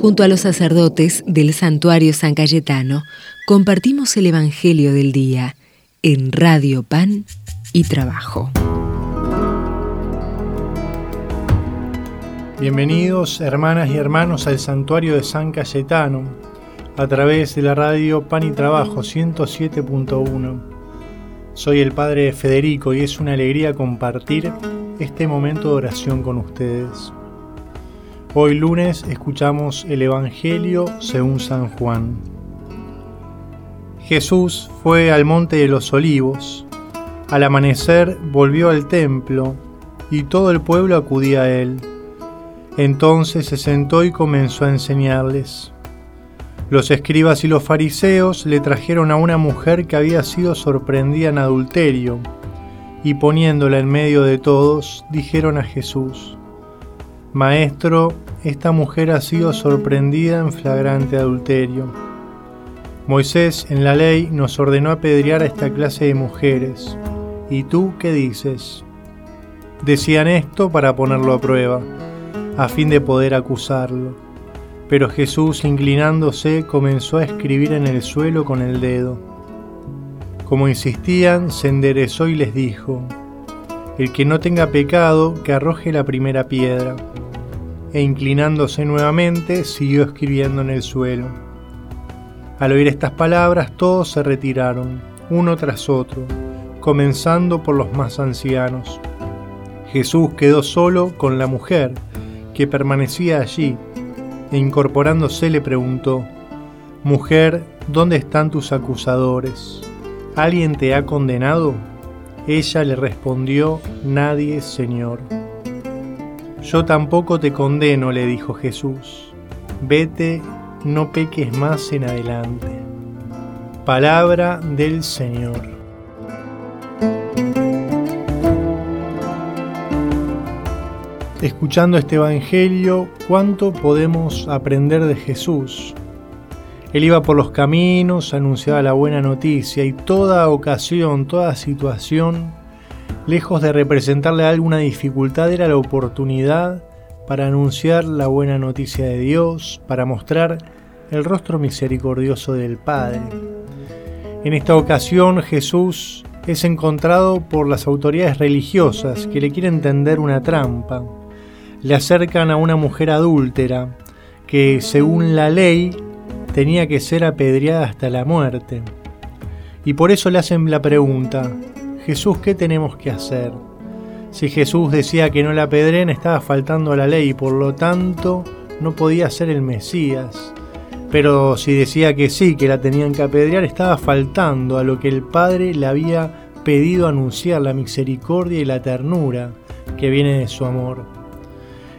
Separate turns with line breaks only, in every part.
Junto a los sacerdotes del santuario San Cayetano, compartimos el Evangelio del Día en Radio Pan y Trabajo.
Bienvenidos hermanas y hermanos al santuario de San Cayetano a través de la radio Pan y Trabajo 107.1. Soy el Padre Federico y es una alegría compartir este momento de oración con ustedes. Hoy lunes escuchamos el Evangelio según San Juan. Jesús fue al monte de los olivos. Al amanecer volvió al templo y todo el pueblo acudía a él. Entonces se sentó y comenzó a enseñarles. Los escribas y los fariseos le trajeron a una mujer que había sido sorprendida en adulterio, y poniéndola en medio de todos, dijeron a Jesús, Maestro, esta mujer ha sido sorprendida en flagrante adulterio. Moisés en la ley nos ordenó apedrear a esta clase de mujeres. ¿Y tú qué dices? Decían esto para ponerlo a prueba, a fin de poder acusarlo. Pero Jesús, inclinándose, comenzó a escribir en el suelo con el dedo. Como insistían, se enderezó y les dijo, El que no tenga pecado, que arroje la primera piedra e inclinándose nuevamente siguió escribiendo en el suelo. Al oír estas palabras todos se retiraron, uno tras otro, comenzando por los más ancianos. Jesús quedó solo con la mujer, que permanecía allí, e incorporándose le preguntó, Mujer, ¿dónde están tus acusadores? ¿Alguien te ha condenado? Ella le respondió, Nadie, Señor. Yo tampoco te condeno, le dijo Jesús. Vete, no peques más en adelante. Palabra del Señor. Escuchando este Evangelio, ¿cuánto podemos aprender de Jesús? Él iba por los caminos, anunciaba la buena noticia y toda ocasión, toda situación lejos de representarle alguna dificultad, era la oportunidad para anunciar la buena noticia de Dios, para mostrar el rostro misericordioso del Padre. En esta ocasión Jesús es encontrado por las autoridades religiosas que le quieren tender una trampa. Le acercan a una mujer adúltera que según la ley tenía que ser apedreada hasta la muerte. Y por eso le hacen la pregunta, Jesús, ¿qué tenemos que hacer? Si Jesús decía que no la apedren, estaba faltando a la ley y por lo tanto no podía ser el Mesías. Pero si decía que sí, que la tenían que apedrear, estaba faltando a lo que el Padre le había pedido anunciar, la misericordia y la ternura que viene de su amor.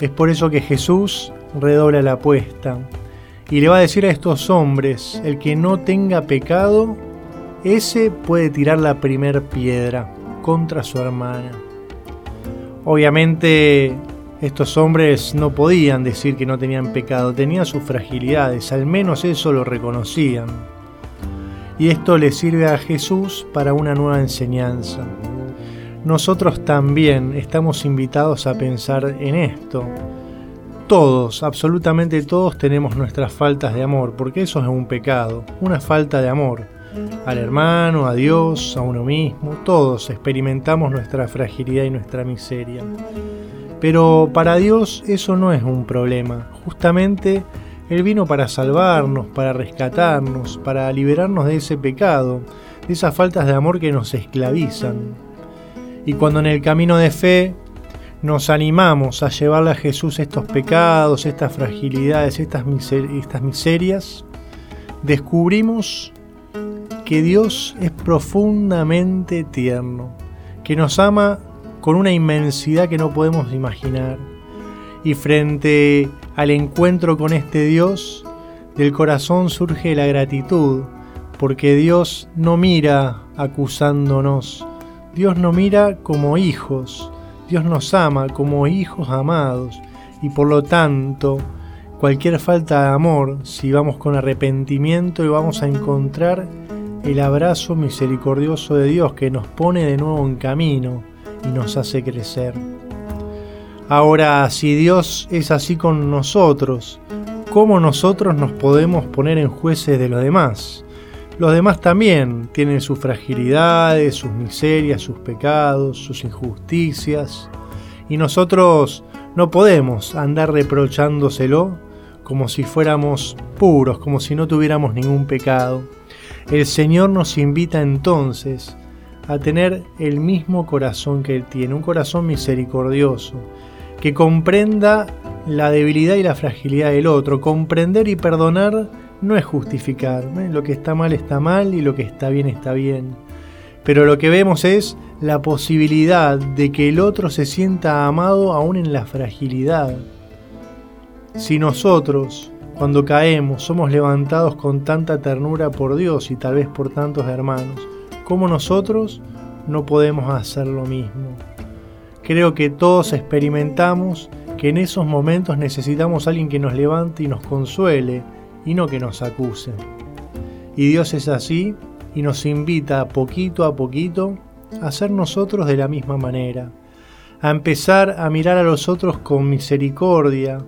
Es por eso que Jesús redobla la apuesta y le va a decir a estos hombres, el que no tenga pecado, ese puede tirar la primer piedra contra su hermana. Obviamente estos hombres no podían decir que no tenían pecado, tenían sus fragilidades, al menos eso lo reconocían. Y esto le sirve a Jesús para una nueva enseñanza. Nosotros también estamos invitados a pensar en esto. Todos, absolutamente todos tenemos nuestras faltas de amor, porque eso es un pecado, una falta de amor al hermano, a Dios, a uno mismo, todos experimentamos nuestra fragilidad y nuestra miseria. Pero para Dios eso no es un problema, justamente Él vino para salvarnos, para rescatarnos, para liberarnos de ese pecado, de esas faltas de amor que nos esclavizan. Y cuando en el camino de fe nos animamos a llevarle a Jesús estos pecados, estas fragilidades, estas, estas miserias, descubrimos que Dios es profundamente tierno, que nos ama con una inmensidad que no podemos imaginar. Y frente al encuentro con este Dios, del corazón surge la gratitud, porque Dios no mira acusándonos, Dios no mira como hijos, Dios nos ama como hijos amados, y por lo tanto, cualquier falta de amor, si vamos con arrepentimiento y vamos a encontrar el abrazo misericordioso de Dios que nos pone de nuevo en camino y nos hace crecer. Ahora, si Dios es así con nosotros, ¿cómo nosotros nos podemos poner en jueces de los demás? Los demás también tienen sus fragilidades, sus miserias, sus pecados, sus injusticias, y nosotros no podemos andar reprochándoselo como si fuéramos puros, como si no tuviéramos ningún pecado. El Señor nos invita entonces a tener el mismo corazón que Él tiene, un corazón misericordioso, que comprenda la debilidad y la fragilidad del otro. Comprender y perdonar no es justificar. Lo que está mal está mal y lo que está bien está bien. Pero lo que vemos es la posibilidad de que el otro se sienta amado aún en la fragilidad. Si nosotros, cuando caemos, somos levantados con tanta ternura por Dios y tal vez por tantos hermanos, ¿cómo nosotros no podemos hacer lo mismo? Creo que todos experimentamos que en esos momentos necesitamos alguien que nos levante y nos consuele y no que nos acuse. Y Dios es así y nos invita poquito a poquito a ser nosotros de la misma manera, a empezar a mirar a los otros con misericordia,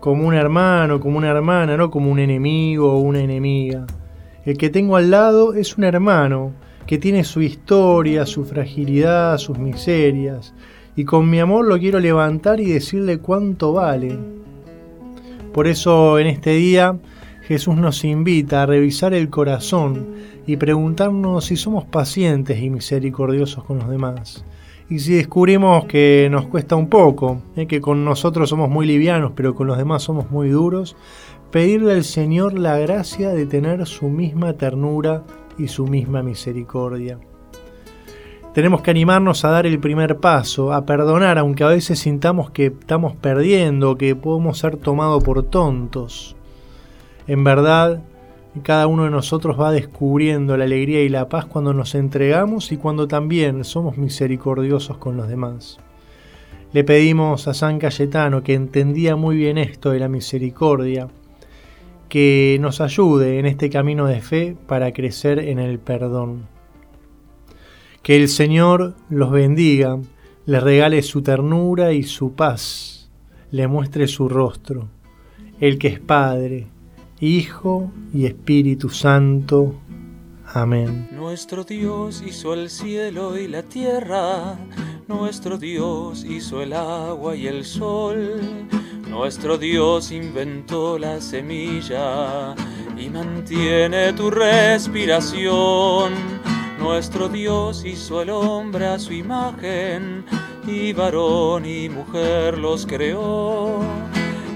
como un hermano, como una hermana, no como un enemigo o una enemiga. El que tengo al lado es un hermano que tiene su historia, su fragilidad, sus miserias, y con mi amor lo quiero levantar y decirle cuánto vale. Por eso en este día Jesús nos invita a revisar el corazón y preguntarnos si somos pacientes y misericordiosos con los demás. Y si descubrimos que nos cuesta un poco, eh, que con nosotros somos muy livianos, pero con los demás somos muy duros, pedirle al Señor la gracia de tener su misma ternura y su misma misericordia. Tenemos que animarnos a dar el primer paso, a perdonar, aunque a veces sintamos que estamos perdiendo, que podemos ser tomados por tontos. En verdad, cada uno de nosotros va descubriendo la alegría y la paz cuando nos entregamos y cuando también somos misericordiosos con los demás. Le pedimos a San Cayetano, que entendía muy bien esto de la misericordia, que nos ayude en este camino de fe para crecer en el perdón. Que el Señor los bendiga, les regale su ternura y su paz, le muestre su rostro, el que es Padre, Hijo y Espíritu Santo. Amén.
Nuestro Dios hizo el cielo y la tierra, nuestro Dios hizo el agua y el sol, nuestro Dios inventó la semilla y mantiene tu respiración. Nuestro Dios hizo el hombre a su imagen, y varón y mujer los creó,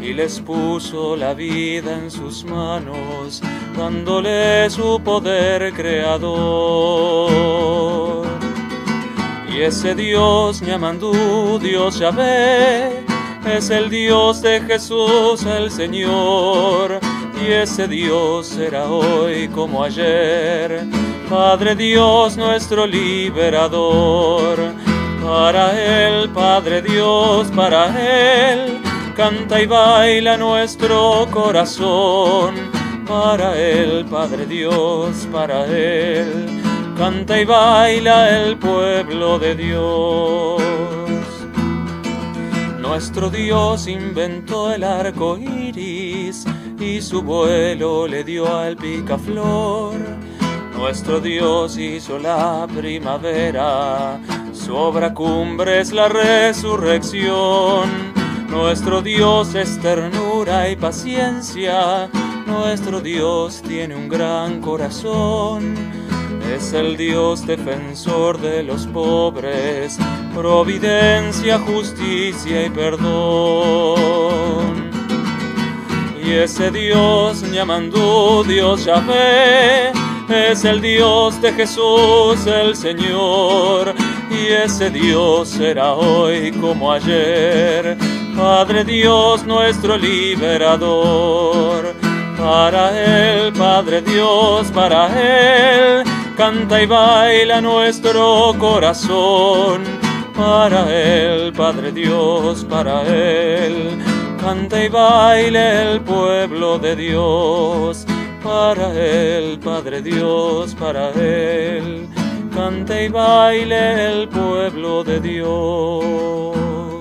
y les puso la vida en sus manos, dándole su poder creador. Y ese Dios Ñamandú, Dios Yahvé, es el Dios de Jesús el Señor, y ese Dios será hoy como ayer Padre Dios nuestro liberador. Para Él, Padre Dios, para Él, canta y baila nuestro corazón. Para Él, Padre Dios, para Él, canta y baila el pueblo de Dios. Nuestro Dios inventó el arco iris y su vuelo le dio al picaflor nuestro Dios hizo la primavera, su obra cumbre es la resurrección. Nuestro Dios es ternura y paciencia, nuestro Dios tiene un gran corazón. Es el Dios defensor de los pobres, providencia, justicia y perdón. Y ese Dios llamando Dios Yahvé, es el Dios de Jesús el Señor, y ese Dios será hoy como ayer, Padre Dios nuestro liberador. Para Él, Padre Dios, para Él, canta y baila nuestro corazón. Para Él, Padre Dios, para Él, canta y baila el pueblo de Dios para Él, Padre Dios, para Él, cante y baile el pueblo de Dios.